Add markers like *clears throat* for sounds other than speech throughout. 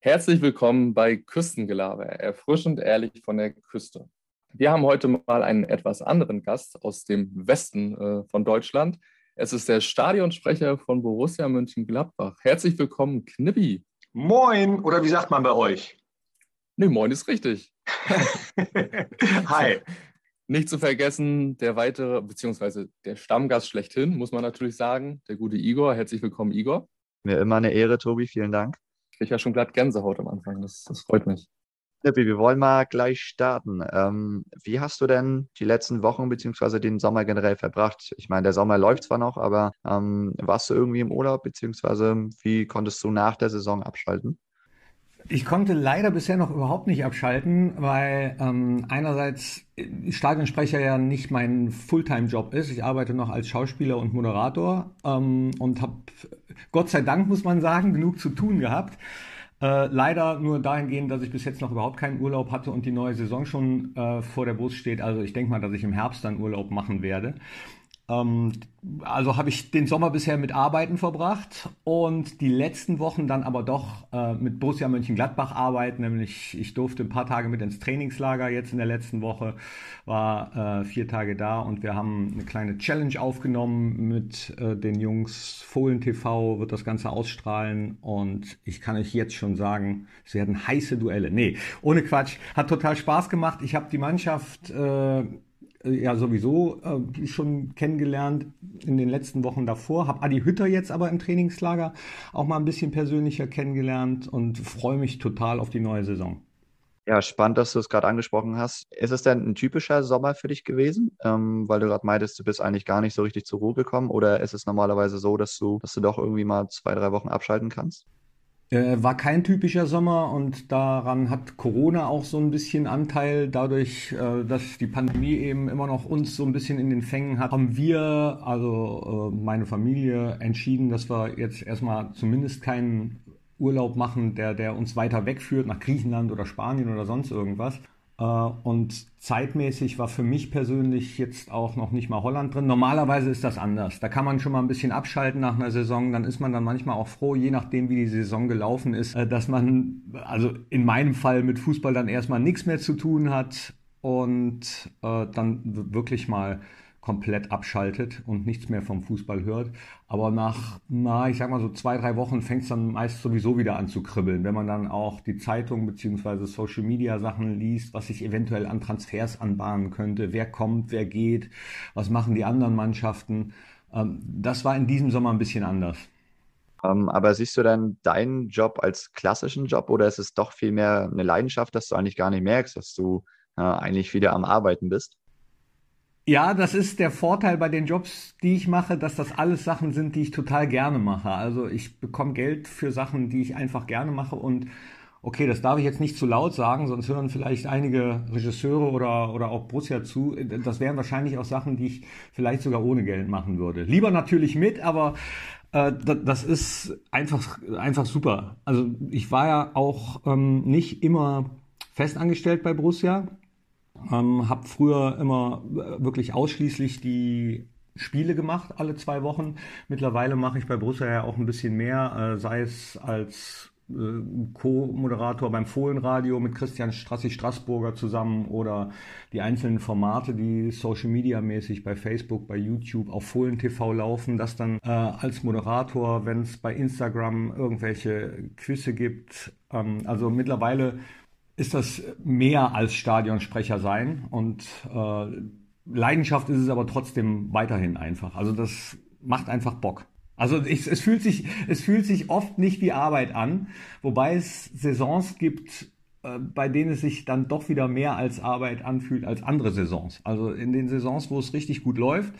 Herzlich willkommen bei Küstengelaber, erfrischend ehrlich von der Küste. Wir haben heute mal einen etwas anderen Gast aus dem Westen äh, von Deutschland. Es ist der Stadionsprecher von Borussia Mönchengladbach. Herzlich willkommen, Knippi. Moin, oder wie sagt man bei euch? Nee, moin ist richtig. *laughs* Hi. Nicht zu vergessen, der weitere, beziehungsweise der Stammgast schlechthin, muss man natürlich sagen, der gute Igor. Herzlich willkommen, Igor. Mir immer eine Ehre, Tobi, vielen Dank. Ich kriege ja schon glatt Gänsehaut am Anfang, das, das freut mich. Knippi, wir wollen mal gleich starten. Ähm, wie hast du denn die letzten Wochen beziehungsweise den Sommer generell verbracht? Ich meine, der Sommer läuft zwar noch, aber ähm, warst du irgendwie im Urlaub beziehungsweise wie konntest du nach der Saison abschalten? Ich konnte leider bisher noch überhaupt nicht abschalten, weil ähm, einerseits Stadionsprecher ja nicht mein Fulltime-Job ist. Ich arbeite noch als Schauspieler und Moderator ähm, und habe Gott sei Dank, muss man sagen, genug zu tun gehabt. Äh, leider nur dahingehend, dass ich bis jetzt noch überhaupt keinen Urlaub hatte und die neue Saison schon äh, vor der Brust steht. Also ich denke mal, dass ich im Herbst dann Urlaub machen werde. Ähm, also habe ich den Sommer bisher mit Arbeiten verbracht und die letzten Wochen dann aber doch äh, mit Borussia Mönchengladbach arbeiten. Nämlich ich durfte ein paar Tage mit ins Trainingslager jetzt in der letzten Woche, war äh, vier Tage da und wir haben eine kleine Challenge aufgenommen mit äh, den Jungs. Fohlen TV wird das Ganze ausstrahlen und ich kann euch jetzt schon sagen, es werden heiße Duelle. Nee, ohne Quatsch. Hat total Spaß gemacht. Ich habe die Mannschaft äh, ja sowieso äh, schon kennengelernt in den letzten Wochen davor. Habe Adi Hütter jetzt aber im Trainingslager auch mal ein bisschen persönlicher kennengelernt und freue mich total auf die neue Saison. Ja, spannend, dass du es gerade angesprochen hast. Ist es denn ein typischer Sommer für dich gewesen? Ähm, weil du gerade meintest, du bist eigentlich gar nicht so richtig zur Ruhe gekommen. Oder ist es normalerweise so, dass du, dass du doch irgendwie mal zwei, drei Wochen abschalten kannst? Äh, war kein typischer Sommer und daran hat Corona auch so ein bisschen Anteil. Dadurch, äh, dass die Pandemie eben immer noch uns so ein bisschen in den Fängen hat, haben wir, also äh, meine Familie, entschieden, dass wir jetzt erstmal zumindest keinen Urlaub machen, der, der uns weiter wegführt nach Griechenland oder Spanien oder sonst irgendwas, und zeitmäßig war für mich persönlich jetzt auch noch nicht mal Holland drin. Normalerweise ist das anders. Da kann man schon mal ein bisschen abschalten nach einer Saison. Dann ist man dann manchmal auch froh, je nachdem, wie die Saison gelaufen ist, äh, dass man, also in meinem Fall mit Fußball dann erstmal nichts mehr zu tun hat und äh, dann wirklich mal komplett abschaltet und nichts mehr vom Fußball hört. Aber nach, na, ich sag mal so zwei, drei Wochen fängt es dann meist sowieso wieder an zu kribbeln, wenn man dann auch die Zeitung bzw. Social Media Sachen liest, was sich eventuell an Transfers anbahnen könnte, wer kommt, wer geht, was machen die anderen Mannschaften. Ähm, das war in diesem Sommer ein bisschen anders. Ähm, aber siehst du dann deinen Job als klassischen Job oder ist es doch vielmehr eine Leidenschaft, dass du eigentlich gar nicht merkst, dass du eigentlich wieder am Arbeiten bist? Ja, das ist der Vorteil bei den Jobs, die ich mache, dass das alles Sachen sind, die ich total gerne mache. Also ich bekomme Geld für Sachen, die ich einfach gerne mache und okay, das darf ich jetzt nicht zu laut sagen, sonst hören vielleicht einige Regisseure oder, oder auch Borussia zu. Das wären wahrscheinlich auch Sachen, die ich vielleicht sogar ohne Geld machen würde. Lieber natürlich mit, aber äh, das ist einfach, einfach super. Also ich war ja auch ähm, nicht immer festangestellt bei Borussia. Ähm, habe früher immer äh, wirklich ausschließlich die Spiele gemacht, alle zwei Wochen. Mittlerweile mache ich bei Borussia ja auch ein bisschen mehr, äh, sei es als äh, Co-Moderator beim Fohlenradio mit Christian Strassi Straßburger zusammen oder die einzelnen Formate, die Social Media mäßig bei Facebook, bei YouTube, auf Fohlen TV laufen, das dann äh, als Moderator, wenn es bei Instagram irgendwelche Quizze gibt. Ähm, also mittlerweile ist das mehr als Stadionsprecher sein und äh, Leidenschaft ist es aber trotzdem weiterhin einfach. Also das macht einfach Bock. Also ich, es fühlt sich es fühlt sich oft nicht wie Arbeit an, wobei es Saisons gibt, äh, bei denen es sich dann doch wieder mehr als Arbeit anfühlt als andere Saisons. Also in den Saisons, wo es richtig gut läuft,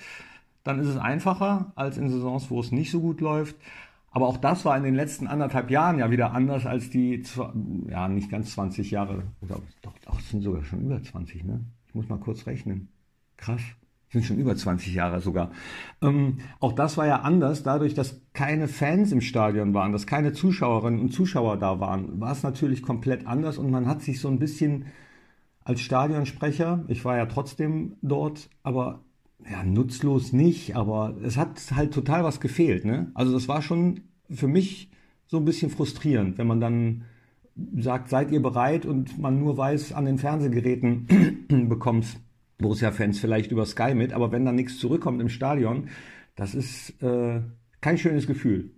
dann ist es einfacher als in Saisons, wo es nicht so gut läuft. Aber auch das war in den letzten anderthalb Jahren ja wieder anders als die, ja, nicht ganz 20 Jahre, oder doch, doch, sind sogar schon über 20, ne? Ich muss mal kurz rechnen. Krass. Sind schon über 20 Jahre sogar. Ähm, auch das war ja anders, dadurch, dass keine Fans im Stadion waren, dass keine Zuschauerinnen und Zuschauer da waren, war es natürlich komplett anders und man hat sich so ein bisschen als Stadionsprecher, ich war ja trotzdem dort, aber ja, nutzlos nicht, aber es hat halt total was gefehlt. Ne? Also das war schon für mich so ein bisschen frustrierend, wenn man dann sagt, seid ihr bereit und man nur weiß, an den Fernsehgeräten *clears throat* bekommt Borussia-Fans vielleicht über Sky mit, aber wenn dann nichts zurückkommt im Stadion, das ist äh, kein schönes Gefühl.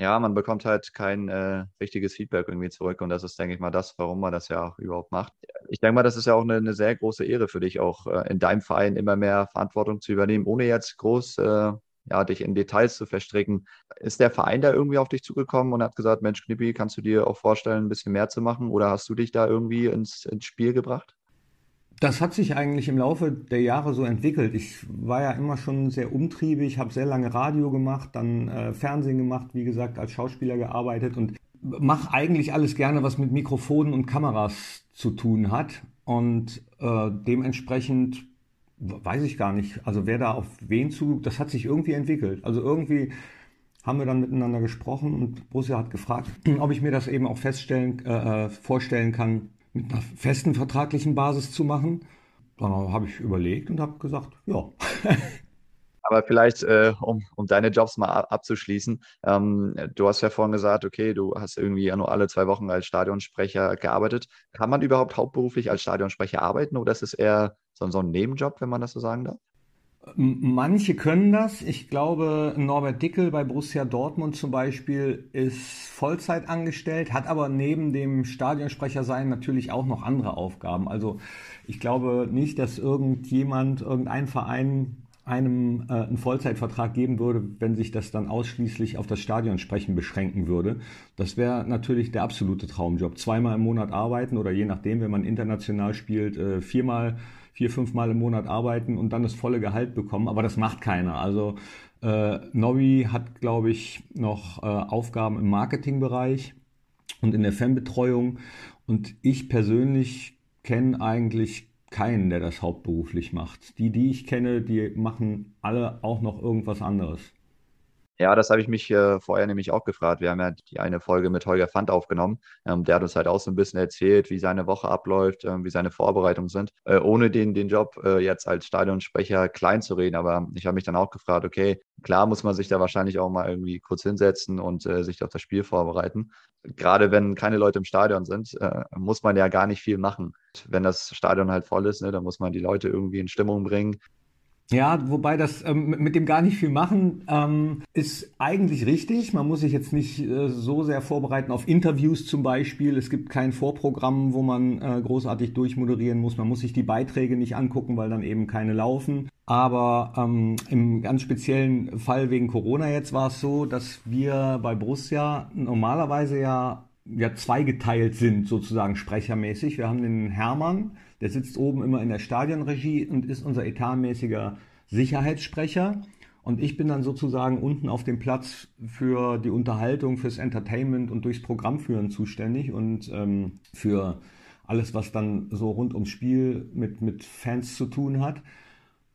Ja, man bekommt halt kein äh, richtiges Feedback irgendwie zurück und das ist, denke ich mal, das, warum man das ja auch überhaupt macht. Ich denke mal, das ist ja auch eine, eine sehr große Ehre für dich, auch äh, in deinem Verein immer mehr Verantwortung zu übernehmen, ohne jetzt groß äh, ja, dich in Details zu verstricken. Ist der Verein da irgendwie auf dich zugekommen und hat gesagt, Mensch, Knippi, kannst du dir auch vorstellen, ein bisschen mehr zu machen oder hast du dich da irgendwie ins, ins Spiel gebracht? Das hat sich eigentlich im Laufe der Jahre so entwickelt. Ich war ja immer schon sehr umtriebig, habe sehr lange Radio gemacht, dann äh, Fernsehen gemacht, wie gesagt, als Schauspieler gearbeitet und mache eigentlich alles gerne, was mit Mikrofonen und Kameras zu tun hat. Und äh, dementsprechend weiß ich gar nicht, also wer da auf wen zu, das hat sich irgendwie entwickelt. Also irgendwie haben wir dann miteinander gesprochen und Borussia hat gefragt, *clears throat* ob ich mir das eben auch feststellen, äh, äh vorstellen kann, mit einer festen vertraglichen Basis zu machen. Dann habe ich überlegt und habe gesagt, ja. *laughs* Aber vielleicht, äh, um, um deine Jobs mal abzuschließen, ähm, du hast ja vorhin gesagt, okay, du hast irgendwie ja nur alle zwei Wochen als Stadionsprecher gearbeitet. Kann man überhaupt hauptberuflich als Stadionsprecher arbeiten oder ist es eher so, so ein Nebenjob, wenn man das so sagen darf? Manche können das. Ich glaube, Norbert Dickel bei Borussia Dortmund zum Beispiel ist Vollzeit angestellt, hat aber neben dem Stadionsprecher sein natürlich auch noch andere Aufgaben. Also ich glaube nicht, dass irgendjemand, irgendein Verein einem äh, einen Vollzeitvertrag geben würde, wenn sich das dann ausschließlich auf das Stadionsprechen beschränken würde. Das wäre natürlich der absolute Traumjob. Zweimal im Monat arbeiten oder je nachdem, wenn man international spielt, äh, viermal vier, fünf Mal im Monat arbeiten und dann das volle Gehalt bekommen. Aber das macht keiner. Also äh, Nobby hat, glaube ich, noch äh, Aufgaben im Marketingbereich und in der Fanbetreuung. Und ich persönlich kenne eigentlich keinen, der das hauptberuflich macht. Die, die ich kenne, die machen alle auch noch irgendwas anderes. Ja, das habe ich mich äh, vorher nämlich auch gefragt. Wir haben ja die eine Folge mit Holger Fand aufgenommen. Ähm, der hat uns halt auch so ein bisschen erzählt, wie seine Woche abläuft, ähm, wie seine Vorbereitungen sind, äh, ohne den, den Job äh, jetzt als Stadionsprecher klein zu reden. Aber ich habe mich dann auch gefragt, okay, klar muss man sich da wahrscheinlich auch mal irgendwie kurz hinsetzen und äh, sich auf das Spiel vorbereiten. Gerade wenn keine Leute im Stadion sind, äh, muss man ja gar nicht viel machen. Wenn das Stadion halt voll ist, ne, dann muss man die Leute irgendwie in Stimmung bringen. Ja, wobei das ähm, mit dem gar nicht viel machen ähm, ist eigentlich richtig. Man muss sich jetzt nicht äh, so sehr vorbereiten auf Interviews zum Beispiel. Es gibt kein Vorprogramm, wo man äh, großartig durchmoderieren muss. Man muss sich die Beiträge nicht angucken, weil dann eben keine laufen. Aber ähm, im ganz speziellen Fall wegen Corona jetzt war es so, dass wir bei Borussia normalerweise ja ja zweigeteilt sind, sozusagen sprechermäßig. Wir haben den Hermann, der sitzt oben immer in der Stadionregie und ist unser etatmäßiger Sicherheitssprecher. Und ich bin dann sozusagen unten auf dem Platz für die Unterhaltung, fürs Entertainment und durchs Programmführen zuständig und ähm, für alles, was dann so rund ums Spiel mit, mit Fans zu tun hat.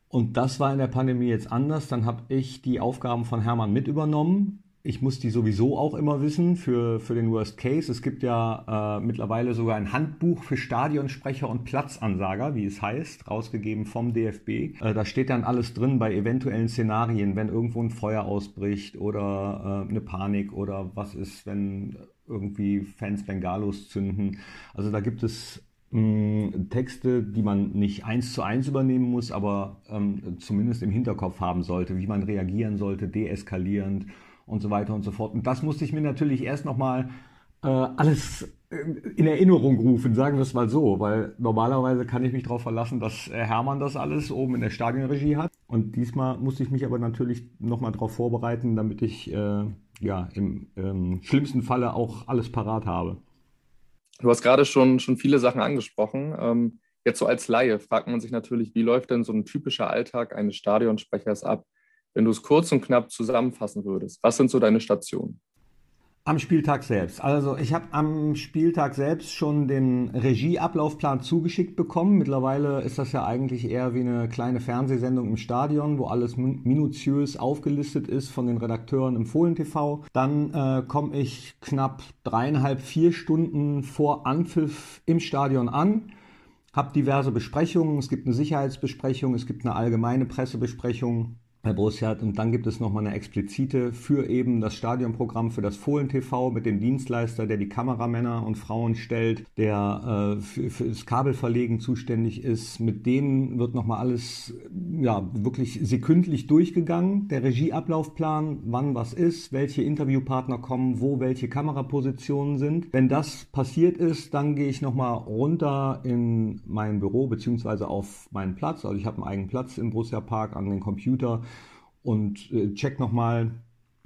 Und das war in der Pandemie jetzt anders. Dann habe ich die Aufgaben von Hermann mit übernommen ich muss die sowieso auch immer wissen für, für den Worst Case. Es gibt ja äh, mittlerweile sogar ein Handbuch für Stadionsprecher und Platzansager, wie es heißt, rausgegeben vom DFB. Äh, da steht dann alles drin bei eventuellen Szenarien, wenn irgendwo ein Feuer ausbricht oder äh, eine Panik oder was ist, wenn irgendwie Fans Bengalos zünden. Also da gibt es mm, Texte, die man nicht eins zu eins übernehmen muss, aber ähm, zumindest im Hinterkopf haben sollte, wie man reagieren sollte, deeskalierend und so weiter und so fort. Und das musste ich mir natürlich erst nochmal äh, alles äh, in Erinnerung rufen, sagen wir es mal so, weil normalerweise kann ich mich darauf verlassen, dass Hermann das alles oben in der Stadionregie hat. Und diesmal musste ich mich aber natürlich nochmal darauf vorbereiten, damit ich äh, ja im ähm, schlimmsten Falle auch alles parat habe. Du hast gerade schon, schon viele Sachen angesprochen. Ähm, jetzt so als Laie fragt man sich natürlich, wie läuft denn so ein typischer Alltag eines Stadionsprechers ab? Wenn du es kurz und knapp zusammenfassen würdest, was sind so deine Stationen? Am Spieltag selbst. Also ich habe am Spieltag selbst schon den Regieablaufplan zugeschickt bekommen. Mittlerweile ist das ja eigentlich eher wie eine kleine Fernsehsendung im Stadion, wo alles minutiös aufgelistet ist von den Redakteuren im Fohlen TV. Dann äh, komme ich knapp dreieinhalb, vier Stunden vor Anpfiff im Stadion an habe diverse Besprechungen. Es gibt eine Sicherheitsbesprechung, es gibt eine allgemeine Pressebesprechung bei Borussia. Und dann gibt es nochmal eine explizite für eben das Stadionprogramm für das Fohlen TV mit dem Dienstleister, der die Kameramänner und Frauen stellt, der äh, für, für das Kabelverlegen zuständig ist. Mit denen wird nochmal alles ja, wirklich sekündlich durchgegangen. Der Regieablaufplan, wann was ist, welche Interviewpartner kommen, wo welche Kamerapositionen sind. Wenn das passiert ist, dann gehe ich nochmal runter in mein Büro beziehungsweise auf meinen Platz. Also ich habe einen eigenen Platz im Borussia Park an den Computer und äh, check nochmal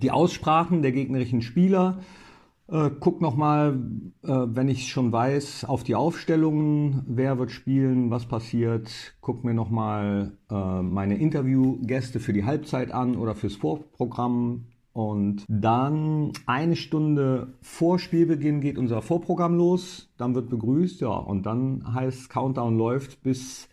die Aussprachen der gegnerischen Spieler. Äh, guck nochmal, äh, wenn ich schon weiß, auf die Aufstellungen, wer wird spielen, was passiert. Guck mir nochmal äh, meine Interviewgäste für die Halbzeit an oder fürs Vorprogramm. Und dann eine Stunde vor Spielbeginn geht unser Vorprogramm los. Dann wird begrüßt, ja, und dann heißt Countdown läuft bis,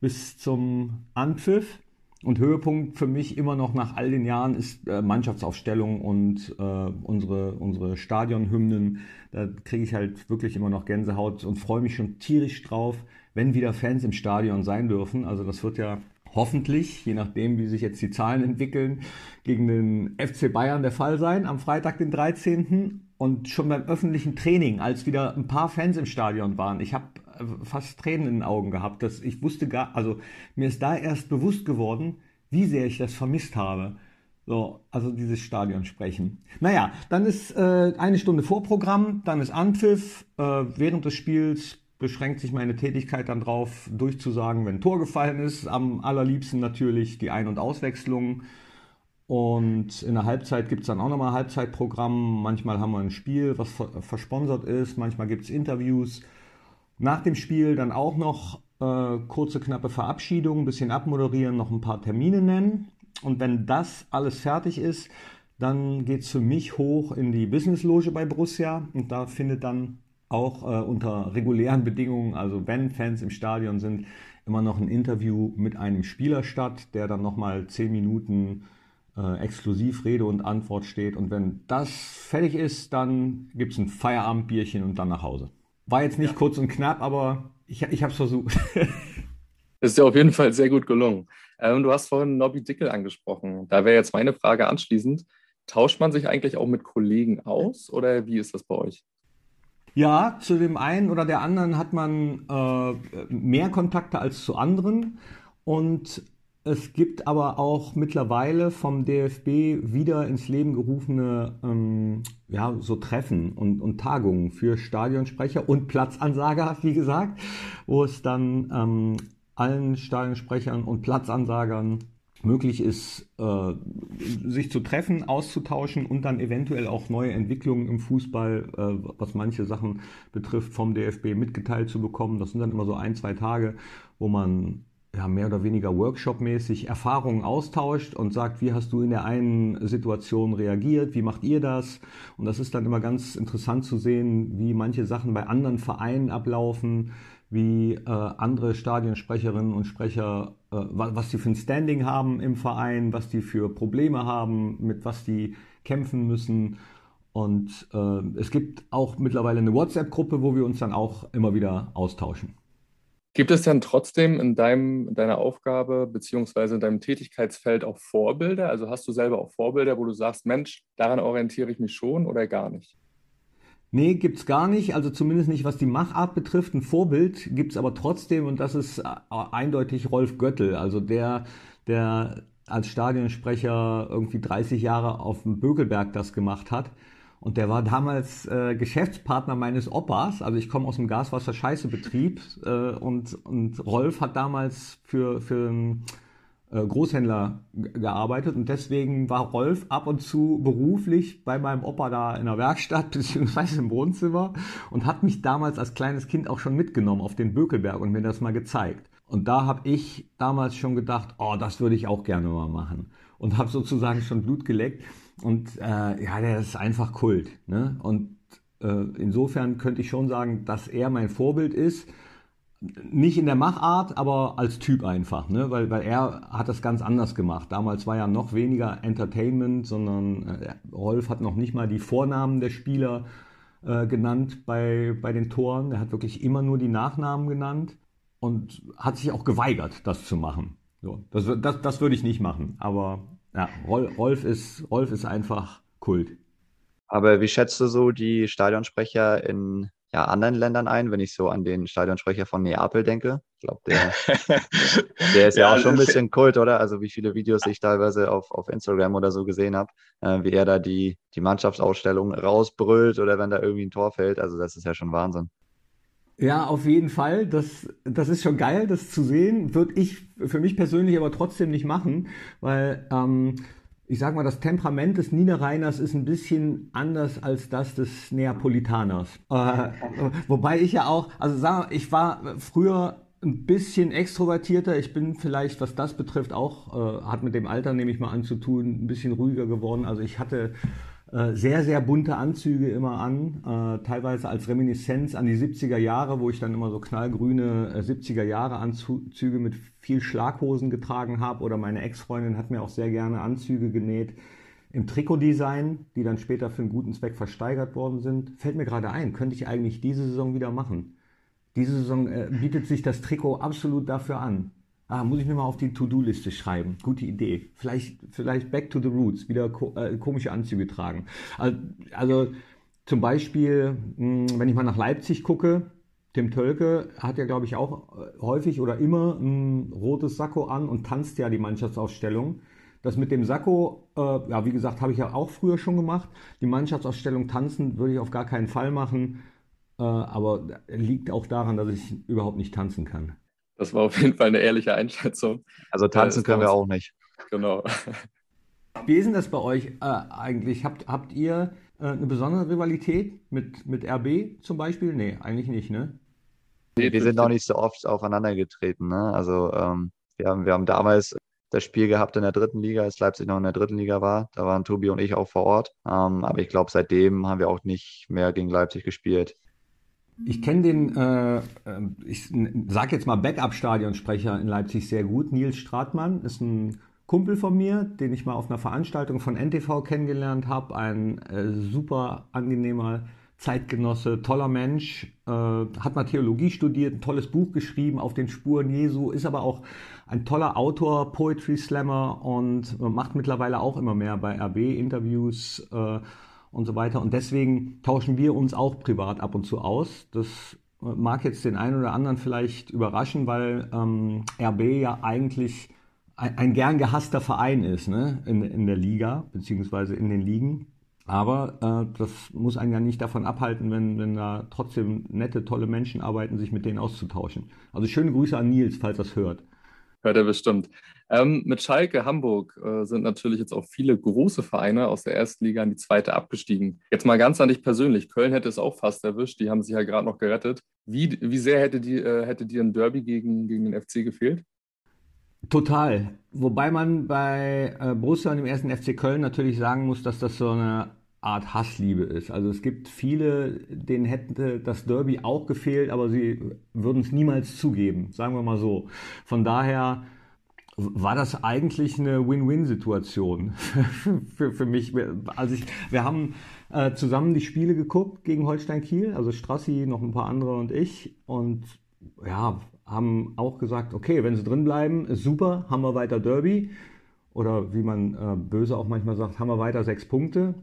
bis zum Anpfiff. Und Höhepunkt für mich immer noch nach all den Jahren ist äh, Mannschaftsaufstellung und äh, unsere, unsere Stadionhymnen. Da kriege ich halt wirklich immer noch Gänsehaut und freue mich schon tierisch drauf, wenn wieder Fans im Stadion sein dürfen. Also das wird ja hoffentlich, je nachdem, wie sich jetzt die Zahlen entwickeln, gegen den FC Bayern der Fall sein am Freitag, den 13. Und schon beim öffentlichen Training, als wieder ein paar Fans im Stadion waren, ich habe fast Tränen in den Augen gehabt. Dass ich wusste gar, also mir ist da erst bewusst geworden, wie sehr ich das vermisst habe. So, also dieses Stadion sprechen. Naja, dann ist äh, eine Stunde Vorprogramm, dann ist Anpfiff. Äh, während des Spiels beschränkt sich meine Tätigkeit dann drauf, durchzusagen, wenn ein Tor gefallen ist. Am allerliebsten natürlich die Ein- und Auswechslung. Und in der Halbzeit gibt es dann auch nochmal Halbzeitprogramm. Manchmal haben wir ein Spiel, was versponsert ist. Manchmal gibt es Interviews. Nach dem Spiel dann auch noch äh, kurze, knappe Verabschiedung, ein bisschen abmoderieren, noch ein paar Termine nennen. Und wenn das alles fertig ist, dann geht es für mich hoch in die Business-Loge bei Borussia und da findet dann auch äh, unter regulären Bedingungen, also wenn Fans im Stadion sind, immer noch ein Interview mit einem Spieler statt, der dann nochmal zehn Minuten äh, exklusiv Rede und Antwort steht. Und wenn das fertig ist, dann gibt es ein Feierabendbierchen und dann nach Hause. War jetzt nicht ja. kurz und knapp, aber ich, ich habe es versucht. *laughs* Ist ja auf jeden Fall sehr gut gelungen. Ähm, du hast vorhin Nobby Dickel angesprochen. Da wäre jetzt meine Frage anschließend. Tauscht man sich eigentlich auch mit Kollegen aus oder wie ist das bei euch? Ja, zu dem einen oder der anderen hat man äh, mehr Kontakte als zu anderen. Und es gibt aber auch mittlerweile vom DFB wieder ins Leben gerufene ähm, ja, so Treffen und, und Tagungen für Stadionsprecher und Platzansager, wie gesagt, wo es dann ähm, allen Stadionsprechern und Platzansagern möglich ist, äh, sich zu treffen, auszutauschen und dann eventuell auch neue Entwicklungen im Fußball, äh, was manche Sachen betrifft, vom DFB mitgeteilt zu bekommen. Das sind dann immer so ein, zwei Tage, wo man ja, mehr oder weniger workshopmäßig Erfahrungen austauscht und sagt, wie hast du in der einen Situation reagiert, wie macht ihr das? Und das ist dann immer ganz interessant zu sehen, wie manche Sachen bei anderen Vereinen ablaufen, wie äh, andere Stadionsprecherinnen und Sprecher, äh, was die für ein Standing haben im Verein, was die für Probleme haben, mit was die kämpfen müssen. Und äh, es gibt auch mittlerweile eine WhatsApp-Gruppe, wo wir uns dann auch immer wieder austauschen. Gibt es denn trotzdem in deinem, deiner Aufgabe beziehungsweise in deinem Tätigkeitsfeld auch Vorbilder? Also hast du selber auch Vorbilder, wo du sagst, Mensch, daran orientiere ich mich schon oder gar nicht? Nee, gibt es gar nicht. Also zumindest nicht, was die Machart betrifft. Ein Vorbild gibt es aber trotzdem und das ist äh, eindeutig Rolf Göttel. Also der, der als Stadionsprecher irgendwie 30 Jahre auf dem Bökelberg das gemacht hat und der war damals äh, Geschäftspartner meines Opas. Also ich komme aus dem Gaswasser-Scheiße-Betrieb äh, und, und Rolf hat damals für, für einen Großhändler gearbeitet und deswegen war Rolf ab und zu beruflich bei meinem Opa da in der Werkstatt *laughs* beziehungsweise im Wohnzimmer und hat mich damals als kleines Kind auch schon mitgenommen auf den Bökelberg und mir das mal gezeigt. Und da habe ich damals schon gedacht, oh, das würde ich auch gerne mal machen. Und habe sozusagen schon Blut geleckt. Und äh, ja, der ist einfach Kult. Ne? Und äh, insofern könnte ich schon sagen, dass er mein Vorbild ist. Nicht in der Machart, aber als Typ einfach, ne? weil, weil er hat das ganz anders gemacht. Damals war ja noch weniger Entertainment, sondern äh, Rolf hat noch nicht mal die Vornamen der Spieler äh, genannt bei, bei den Toren. Er hat wirklich immer nur die Nachnamen genannt und hat sich auch geweigert, das zu machen. So, das, das, das würde ich nicht machen. Aber ja, Rolf ist, Rolf ist einfach Kult. Aber wie schätzt du so die Stadionsprecher in ja, anderen Ländern ein, wenn ich so an den Stadionsprecher von Neapel denke? Ich glaube, der, *laughs* der ist ja, ja, auch schon ein bisschen Kult, oder? Also wie viele Videos ich teilweise auf, auf Instagram oder so gesehen habe, äh, wie er da die, die Mannschaftsausstellung rausbrüllt oder wenn da irgendwie ein Tor fällt. Also das ist ja schon Wahnsinn. Ja, auf jeden Fall. Das, das ist schon geil, das zu sehen. Würde ich für mich persönlich aber trotzdem nicht machen, weil ähm, ich sag mal, das Temperament des Niederrheiners ist ein bisschen anders als das des Neapolitaners. Äh, *laughs* wobei ich ja auch, also sag, ich war früher ein bisschen extrovertierter. Ich bin vielleicht, was das betrifft, auch, äh, hat mit dem Alter, nehme ich mal an, zu tun, ein bisschen ruhiger geworden. Also ich hatte sehr, sehr bunte Anzüge immer an, äh, teilweise als Reminiszenz an die 70er Jahre, wo ich dann immer so knallgrüne äh, 70er Jahre Anzüge mit viel Schlaghosen getragen habe oder meine Ex-Freundin hat mir auch sehr gerne Anzüge genäht im Trikotdesign, die dann später für einen guten Zweck versteigert worden sind. Fällt mir gerade ein, könnte ich eigentlich diese Saison wieder machen. Diese Saison äh, bietet sich das Trikot absolut dafür an. Ah, muss ich mir mal auf die To-Do-Liste schreiben. Gute Idee. Vielleicht, vielleicht back to the roots, wieder ko äh, komische Anzüge tragen. Also, also zum Beispiel, mh, hm, wenn ich mal nach Leipzig gucke, Tim Tölke hat ja, glaube ich, auch äh, häufig oder immer ein rotes Sakko an und tanzt ja die Mannschaftsausstellung. Das mit dem Sakko, äh, ja, wie gesagt, habe ich ja auch früher schon gemacht. Die Mannschaftsausstellung tanzen würde ich auf gar keinen Fall machen. Äh, aber liegt auch daran, dass ich überhaupt nicht tanzen kann. Das war auf jeden Fall eine ehrliche Einschätzung. Also tanzen können wir auch nicht. Genau. Wie ist denn das bei euch äh, eigentlich? Habt, habt ihr äh, eine besondere Rivalität mit, mit RB zum Beispiel? Nee, eigentlich nicht, ne? Nee, wir sind noch nicht so oft aufeinander getreten. Ne? Also ähm, wir, haben, wir haben damals das Spiel gehabt in der dritten Liga, als Leipzig noch in der dritten Liga war. Da waren Tobi und ich auch vor Ort. Ähm, aber ich glaube, seitdem haben wir auch nicht mehr gegen Leipzig gespielt. Ich kenne den, äh, äh ich sage jetzt mal Backup-Stadionsprecher in Leipzig sehr gut. Nils Stratmann ist ein Kumpel von mir, den ich mal auf einer Veranstaltung von NTV kennengelernt habe. Ein äh, super angenehmer Zeitgenosse, toller Mensch, äh, hat mal Theologie studiert, ein tolles Buch geschrieben auf den Spuren Jesu, ist aber auch ein toller Autor, Poetry Slammer und macht mittlerweile auch immer mehr bei RB Interviews. Äh, und so weiter. Und deswegen tauschen wir uns auch privat ab und zu aus. Das mag jetzt den einen oder anderen vielleicht überraschen, weil ähm, RB ja eigentlich ein, ein, gern gehasster Verein ist ne? in, in der Liga, beziehungsweise in den Ligen. Aber äh, das muss einen ja nicht davon abhalten, wenn, wenn da trotzdem nette, tolle Menschen arbeiten, sich mit denen auszutauschen. Also schöne Grüße an Nils, falls das hört. Hört er bestimmt. Ähm, mit Schalke Hamburg äh, sind natürlich jetzt auch viele große Vereine aus der ersten Liga in die zweite abgestiegen. Jetzt mal ganz an dich persönlich. Köln hätte es auch fast erwischt. Die haben sich ja gerade noch gerettet. Wie, wie sehr hätte, die, äh, hätte dir ein Derby gegen, gegen den FC gefehlt? Total. Wobei man bei äh, Borussia und dem ersten FC Köln natürlich sagen muss, dass das so eine Art Hassliebe ist. Also es gibt viele, denen hätte das Derby auch gefehlt, aber sie würden es niemals zugeben, sagen wir mal so. Von daher war das eigentlich eine Win-Win-Situation *laughs* für, für mich. Also ich, wir haben äh, zusammen die Spiele geguckt gegen Holstein Kiel, also Strassi, noch ein paar andere und ich. Und ja, haben auch gesagt, okay, wenn sie drin bleiben, super, haben wir weiter Derby. Oder wie man äh, böse auch manchmal sagt, haben wir weiter sechs Punkte.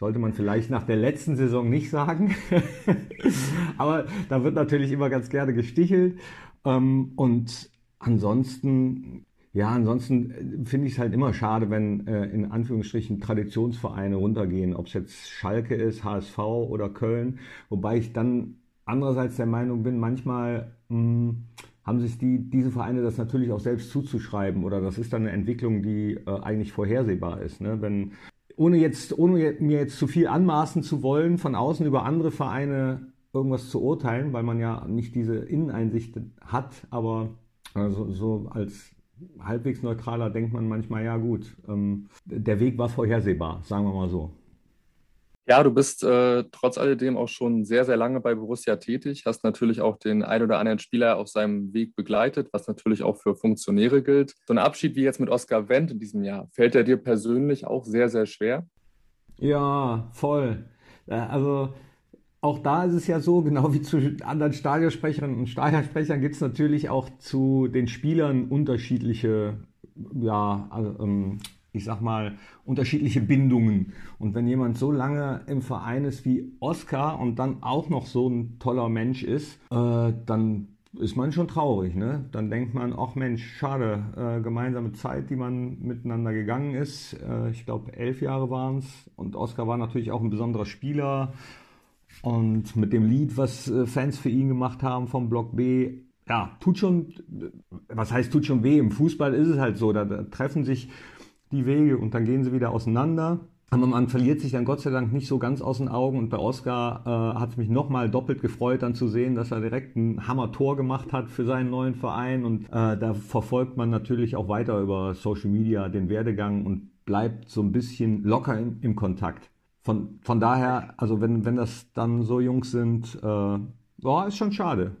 Sollte man vielleicht nach der letzten Saison nicht sagen. *laughs* Aber da wird natürlich immer ganz gerne gestichelt. Ähm, und ansonsten ja, ansonsten äh, finde ich es halt immer schade, wenn äh, in Anführungsstrichen Traditionsvereine runtergehen, ob es jetzt Schalke ist, HSV oder Köln. Wobei ich dann andererseits der Meinung bin, manchmal mh, hm, haben sich die, diese Vereine das natürlich auch selbst zuzuschreiben oder das ist dann eine Entwicklung, die äh, eigentlich vorhersehbar ist. Ne? Wenn, ohne, jetzt, ohne mir jetzt zu viel anmaßen zu wollen, von außen über andere Vereine irgendwas zu urteilen, weil man ja nicht diese Inneneinsicht hat, aber also, so als halbwegs neutraler denkt man manchmal, ja gut, ähm, der Weg war vorhersehbar, sagen wir mal so. Ja, du bist äh, trotz alledem auch schon sehr, sehr lange bei Borussia tätig, hast natürlich auch den ein oder anderen Spieler auf seinem Weg begleitet, was natürlich auch für Funktionäre gilt. So ein Abschied wie jetzt mit Oskar Wendt in diesem Jahr, fällt er dir persönlich auch sehr, sehr schwer? Ja, voll. Äh, also auch da ist es ja so, *laughs* genau wie zu anderen Stadionsprecherinnen und Stadionsprechern gibt es natürlich auch zu den Spielern unterschiedliche, ja, also, ähm, ich sag mal, unterschiedliche Bindungen. Und wenn jemand so lange im Verein ist wie Oscar und dann auch noch so ein toller Mensch ist, äh, dann ist man schon traurig. Ne? Dann denkt man, ach Mensch, schade, äh, gemeinsame Zeit, die man miteinander gegangen ist. Äh, ich glaube, elf Jahre waren es. Und Oscar war natürlich auch ein besonderer Spieler. Und mit dem Lied, was äh, Fans für ihn gemacht haben vom Block B, ja, tut schon, was heißt tut schon weh? Im Fußball ist es halt so, da, da treffen sich die Wege und dann gehen sie wieder auseinander. Aber man verliert sich dann Gott sei Dank nicht so ganz aus den Augen. Und bei Oscar äh, hat es mich nochmal doppelt gefreut, dann zu sehen, dass er direkt ein Hammer-Tor gemacht hat für seinen neuen Verein. Und äh, da verfolgt man natürlich auch weiter über Social Media den Werdegang und bleibt so ein bisschen locker im, im Kontakt. Von, von daher, also wenn, wenn das dann so Jungs sind, äh, oh, ist schon schade.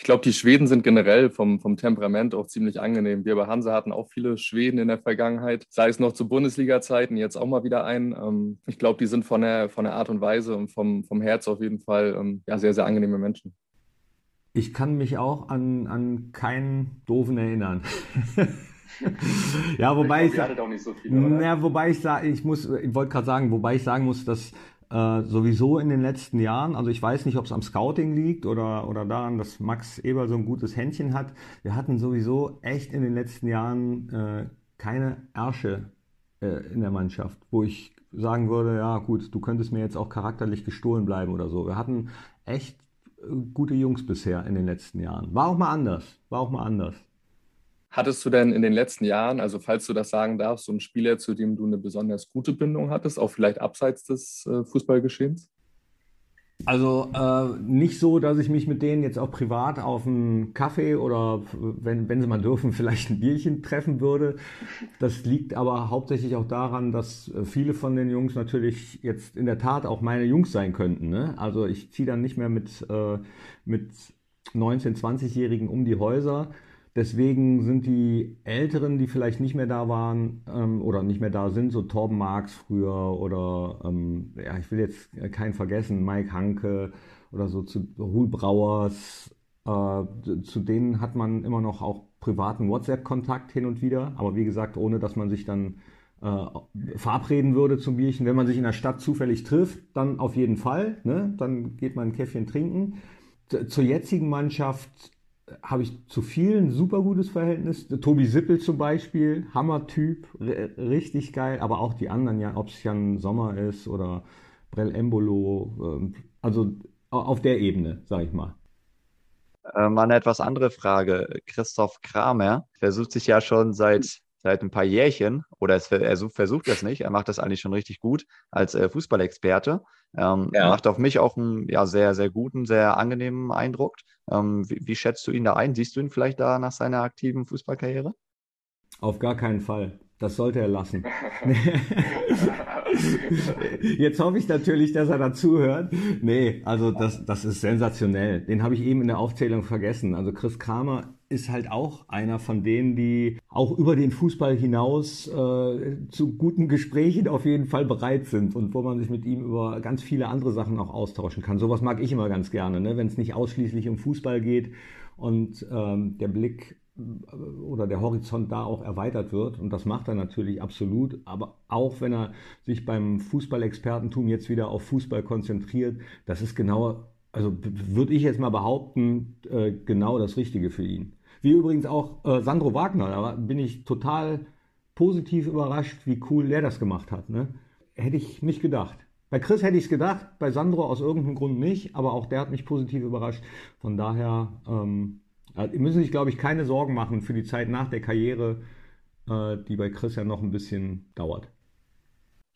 Ich glaube, die Schweden sind generell vom, vom Temperament auch ziemlich angenehm. Wir bei Hansa hatten auch viele Schweden in der Vergangenheit, sei es noch zu Bundesliga-Zeiten, jetzt auch mal wieder ein. Ähm, ich glaube, die sind von der, von der Art und Weise und vom, vom Herz auf jeden Fall ähm, ja, sehr, sehr angenehme Menschen. Ich kann mich auch an, an keinen Doofen erinnern. *laughs* ja, wobei ich, ich so viel, ja, wobei ich sage, ich muss, ich wollte gerade sagen, wobei ich sagen muss, dass äh, sowieso in den letzten Jahren, also ich weiß nicht, ob es am Scouting liegt oder, oder daran, dass Max Eber so ein gutes Händchen hat. Wir hatten sowieso echt in den letzten Jahren äh, keine Ärsche äh, in der Mannschaft, wo ich sagen würde, ja gut, du könntest mir jetzt auch charakterlich gestohlen bleiben oder so. Wir hatten echt äh, gute Jungs bisher in den letzten Jahren. War auch mal anders, war auch mal anders. Hattest du denn in den letzten Jahren, also falls du das sagen darfst, so einen Spieler, zu dem du eine besonders gute Bindung hattest, auch vielleicht abseits des äh, Fußballgeschehens? Also äh, nicht so, dass ich mich mit denen jetzt auch privat auf einen Kaffee oder wenn, wenn sie mal dürfen, *laughs* vielleicht ein Bierchen treffen würde. Das liegt aber hauptsächlich auch daran, dass viele von den Jungs natürlich jetzt in der Tat auch meine Jungs sein könnten. Ne? Also ich ziehe dann nicht mehr mit, äh, mit 19-, 20-Jährigen um die Häuser Deswegen sind die Älteren, die vielleicht nicht mehr da waren ähm, oder nicht mehr da sind, so Torben Marx früher oder ähm, ja, ich will jetzt keinen vergessen, Mike Hanke oder so zu Hul Brauers, äh, zu denen hat man immer noch auch privaten WhatsApp-Kontakt hin und wieder, aber wie gesagt, ohne dass man sich dann äh, verabreden würde zum Bierchen. Wenn man sich in der Stadt zufällig trifft, dann auf jeden Fall, ne? dann geht man ein Käffchen trinken. Zur jetzigen Mannschaft habe ich zu vielen super gutes Verhältnis. Tobi Sippel zum Beispiel, Hammertyp, richtig geil, aber auch die anderen, ja, ob es Jan Sommer ist oder Brell Embolo, ähm, also auf der Ebene, sage ich mal. Äh, mal eine etwas andere Frage. Christoph Kramer versucht sich ja schon seit seit ein paar Jährchen, oder es, er versucht das nicht, er macht das eigentlich schon richtig gut als äh, Fußballexperte. Ähm, ja. Macht auf mich auch einen ja, sehr, sehr guten, sehr angenehmen Eindruck. Ähm, wie, wie schätzt du ihn da ein? Siehst du ihn vielleicht da nach seiner aktiven Fußballkarriere? Auf gar keinen Fall. Das sollte er lassen. *laughs* *laughs* Jetzt hoffe ich natürlich, dass er dazuhört. Nee, also das, das ist sensationell. Den habe ich eben in der Aufzählung vergessen. Also Chris Kramer ist halt auch einer von denen, die auch über den Fußball hinaus äh, zu guten Gesprächen auf jeden Fall bereit sind und wo man sich mit ihm über ganz viele andere Sachen auch austauschen kann. Sowas mag ich immer ganz gerne, ne? wenn es nicht ausschließlich um Fußball geht und ähm, der Blick oder der Horizont da auch erweitert wird. Und das macht er natürlich absolut. Aber auch wenn er sich beim Fußballexpertentum jetzt wieder auf Fußball konzentriert, das ist genau, also würde ich jetzt mal behaupten, äh, genau das Richtige für ihn. Wie übrigens auch äh, Sandro Wagner, da bin ich total positiv überrascht, wie cool der das gemacht hat. Ne? Hätte ich nicht gedacht. Bei Chris hätte ich es gedacht, bei Sandro aus irgendeinem Grund nicht, aber auch der hat mich positiv überrascht. Von daher ähm, also, müssen sich, glaube ich, keine Sorgen machen für die Zeit nach der Karriere, äh, die bei Chris ja noch ein bisschen dauert.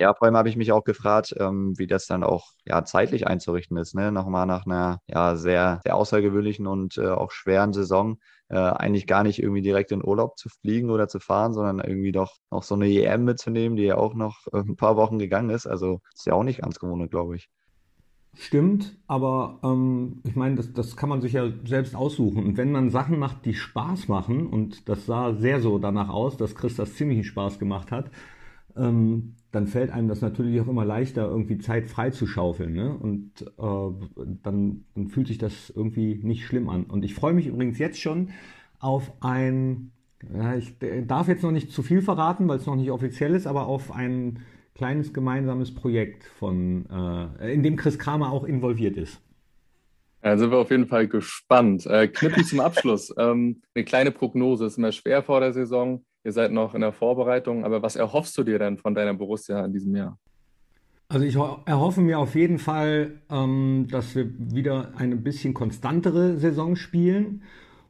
Ja, vor allem habe ich mich auch gefragt, ähm, wie das dann auch ja, zeitlich einzurichten ist. Ne? Nochmal nach einer ja, sehr, sehr außergewöhnlichen und äh, auch schweren Saison äh, eigentlich gar nicht irgendwie direkt in Urlaub zu fliegen oder zu fahren, sondern irgendwie doch noch so eine EM mitzunehmen, die ja auch noch äh, ein paar Wochen gegangen ist. Also ist ja auch nicht ganz gewohnt, glaube ich. Stimmt, aber ähm, ich meine, das, das kann man sich ja selbst aussuchen. Und wenn man Sachen macht, die Spaß machen, und das sah sehr so danach aus, dass Chris das ziemlich Spaß gemacht hat, ähm, dann fällt einem das natürlich auch immer leichter, irgendwie Zeit frei zu schaufeln. Ne? Und äh, dann, dann fühlt sich das irgendwie nicht schlimm an. Und ich freue mich übrigens jetzt schon auf ein, ja, ich darf jetzt noch nicht zu viel verraten, weil es noch nicht offiziell ist, aber auf ein kleines gemeinsames Projekt von, äh, in dem Chris Kramer auch involviert ist. Ja, sind wir auf jeden Fall gespannt. Äh, Knippi zum Abschluss. *laughs* Ähm, eine kleine Prognose ist immer schwer vor der Saison. Ihr seid noch in der Vorbereitung, aber was erhoffst du dir denn von deiner Borussia in diesem Jahr? Also ich erhoffe mir auf jeden Fall, ähm, dass wir wieder eine bisschen konstantere Saison spielen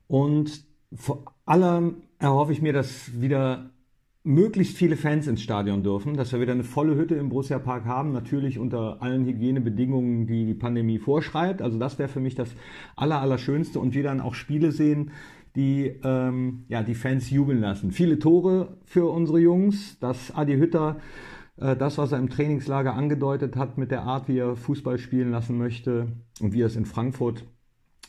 und vor allem erhoffe ich mir, dass wieder möglichst viele Fans ins Stadion dürfen, dass wir wieder eine volle Hütte im Borussia Park haben, natürlich unter allen Hygienebedingungen, die die Pandemie vorschreibt. Also das wäre für mich das Aller, Allerschönste und wir dann auch Spiele sehen, die ähm, ja, die Fans jubeln lassen. Viele Tore für unsere Jungs, dass Adi Hütter äh, das, was er im Trainingslager angedeutet hat mit der Art, wie er Fußball spielen lassen möchte und wie er es in Frankfurt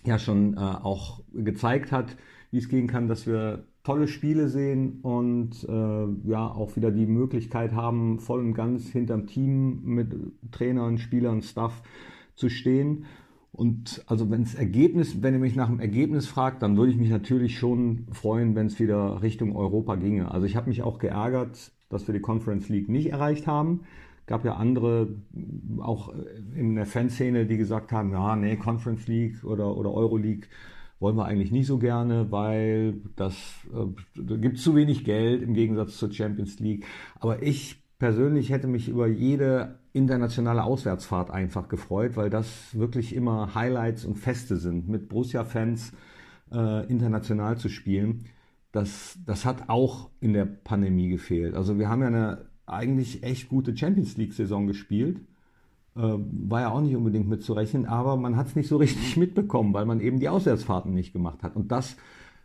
ja schon äh, auch gezeigt hat, wie es gehen kann, dass wir tolle Spiele sehen und äh, ja auch wieder die Möglichkeit haben, voll und ganz hinterm Team mit Trainern, Spielern, Staff zu stehen. Und also wenn Ergebnis, wenn ihr mich nach dem Ergebnis fragt, dann würde ich mich natürlich schon freuen, wenn es wieder Richtung Europa ginge. Also ich habe mich auch geärgert, dass wir die Conference League nicht erreicht haben. Gab ja andere, auch in der Fanszene, die gesagt haben, ja, nee, Conference League oder, oder Euro League wollen wir eigentlich nicht so gerne, weil das äh, gibt zu wenig Geld im Gegensatz zur Champions League. Aber ich persönlich hätte mich über jede internationale Auswärtsfahrt einfach gefreut, weil das wirklich immer Highlights und Feste sind, mit Borussia-Fans äh, international zu spielen. Das, das hat auch in der Pandemie gefehlt. Also wir haben ja eine eigentlich echt gute Champions League-Saison gespielt. Äh, war ja auch nicht unbedingt mitzurechnen, aber man hat es nicht so richtig *laughs* mitbekommen, weil man eben die Auswärtsfahrten nicht gemacht hat. Und das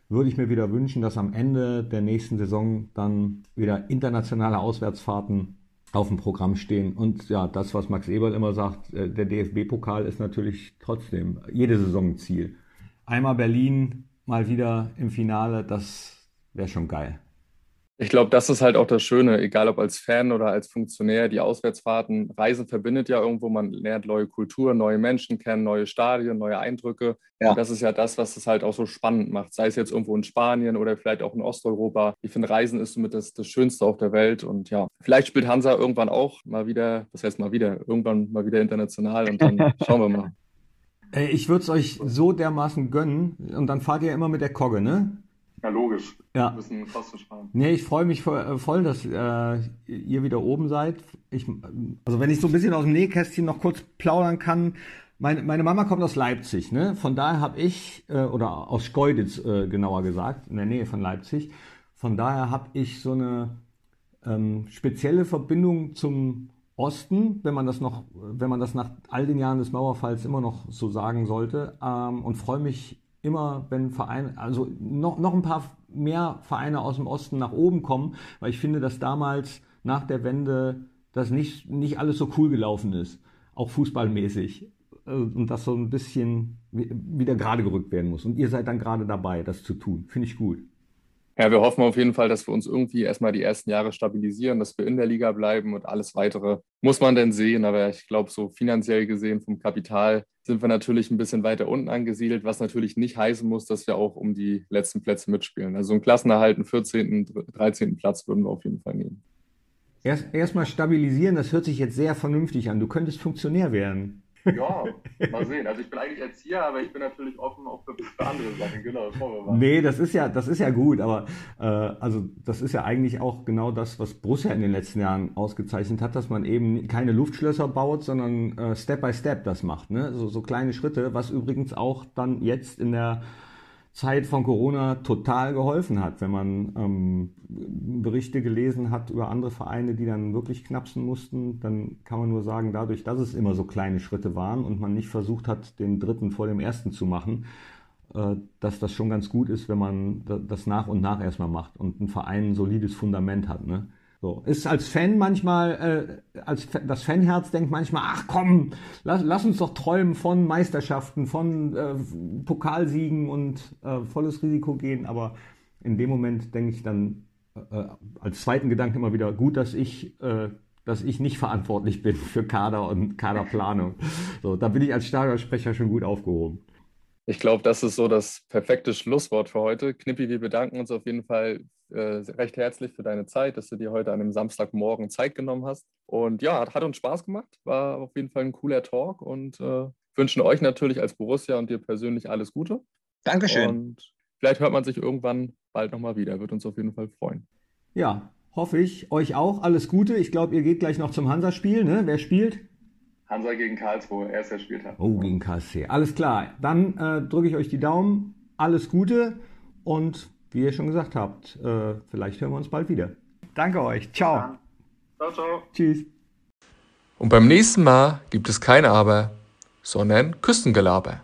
würde ich mir wieder wünschen, dass am Ende der nächsten Saison dann wieder internationale Auswärtsfahrten auf dem Programm stehen. Und ja, das, was Max Eberl immer sagt, äh, der DFB-Pokal ist natürlich trotzdem jede Saison ein Ziel. Einmal Berlin, mal wieder im Finale, das wäre schon geil. Ich glaube, das ist halt auch das Schöne, egal ob als Fan oder als Funktionär, die Auswärtsfahrten, Reisen verbindet ja irgendwo, man lernt neue Kulturen, neue Menschen kennen, neue Stadien, neue Eindrücke. Ja. Und das ist ja das, was es halt auch so spannend macht, sei es jetzt irgendwo in Spanien oder vielleicht auch in Osteuropa. Ich finde, Reisen ist somit das, das Schönste auf der Welt und ja, vielleicht spielt Hansa irgendwann auch mal wieder, das heißt mal wieder, irgendwann mal wieder international und dann *laughs* schauen wir mal. Ich würde es euch so dermaßen gönnen und dann fahrt ihr immer mit der Kogge, ne? Ja, logisch. Ja. Wir müssen Kosten sparen. Nee, ich freue mich voll, äh, dass äh, ihr wieder oben seid. Ich, also wenn ich so ein bisschen aus dem Nähkästchen noch kurz plaudern kann. Meine, meine Mama kommt aus Leipzig, ne? Von daher habe ich, äh, oder aus Schkeuditz äh, genauer gesagt, in der Nähe von Leipzig. Von daher habe ich so eine ähm, spezielle Verbindung zum Osten, wenn man das noch, wenn man das nach all den Jahren des Mauerfalls immer noch so sagen sollte, ähm, und freue mich immer, wenn Vereine, also noch, noch ein paar mehr Vereine aus dem Osten nach oben kommen, weil ich finde, dass damals nach der Wende das nicht, nicht alles so cool gelaufen ist, auch fußballmäßig. Äh, und das so ein bisschen wieder gerade gerückt werden muss. Und ihr seid dann gerade dabei, das zu tun. Finde ich gut. Ja, wir hoffen auf jeden Fall, dass wir uns irgendwie erstmal die ersten Jahre stabilisieren, dass wir in der Liga bleiben und alles weitere muss man denn sehen. Aber ich glaube, so finanziell gesehen vom Kapital sind wir natürlich ein bisschen weiter unten angesiedelt, was natürlich nicht heißen muss, dass wir auch um die letzten Plätze mitspielen. Also einen Klassenerhalt, einen 14., 13. Platz würden wir auf jeden Fall nehmen. Erst erstmal stabilisieren, das hört sich jetzt sehr vernünftig an. Du könntest Funktionär werden. Ja, mal sehen. Also ich bin eigentlich Erzieher, aber ich bin natürlich offen auch für, für andere Sachen. Genau, Nee, das ist ja, das ist ja gut, aber äh, also das ist ja eigentlich auch genau das, was Borussia in den letzten Jahren ausgezeichnet hat, dass man eben keine Luftschlösser baut, sondern äh, Step by Step das macht. Ne? So, so kleine Schritte, was übrigens auch dann jetzt in der Zeit von Corona total geholfen hat, wenn man ähm, Berichte gelesen hat über andere Vereine, die dann wirklich knapsen mussten, dann kann man nur sagen, dadurch, dass es immer so kleine Schritte waren und man nicht versucht hat, den dritten vor dem ersten zu machen, äh, dass das schon ganz gut ist, wenn man das nach und nach erstmal macht und ein Verein ein solides Fundament hat. Ne? So, ist als Fan manchmal, äh, als das Fanherz denkt manchmal, ach komm, lass, lass uns doch träumen von Meisterschaften, von äh, Pokalsiegen und äh, volles Risiko gehen. Aber in dem Moment denke ich dann, äh, äh, als zweiten Gedanken immer wieder gut, dass ich, äh, dass ich nicht verantwortlich bin für Kader und Kaderplanung. So, da bin ich als Stadionsprecher schon gut aufgehoben. Ich glaube, das ist so das perfekte Schlusswort für heute. Knippi, wir bedanken uns auf jeden Fall äh, recht herzlich für deine Zeit, dass du dir heute an einem Samstagmorgen Zeit genommen hast. Und ja, hat, hat uns Spaß gemacht, war auf jeden Fall ein cooler Talk und äh, wünschen euch natürlich als Borussia und dir persönlich alles Gute. Dankeschön. Und vielleicht hört man sich irgendwann bald nochmal wieder. Wird uns auf jeden Fall freuen. Ja, hoffe ich. Euch auch alles Gute. Ich glaube, ihr geht gleich noch zum Hansa-Spiel. Ne? Wer spielt? Hansa gegen Karlsruhe, erster Spieltag. Oh, gegen KSC. Alles klar. Dann äh, drücke ich euch die Daumen. Alles Gute und wie ihr schon gesagt habt, äh, vielleicht hören wir uns bald wieder. Danke euch. Ciao. Ciao, ciao. Tschüss. Und beim nächsten Mal gibt es kein Aber, sondern Küstengelaber.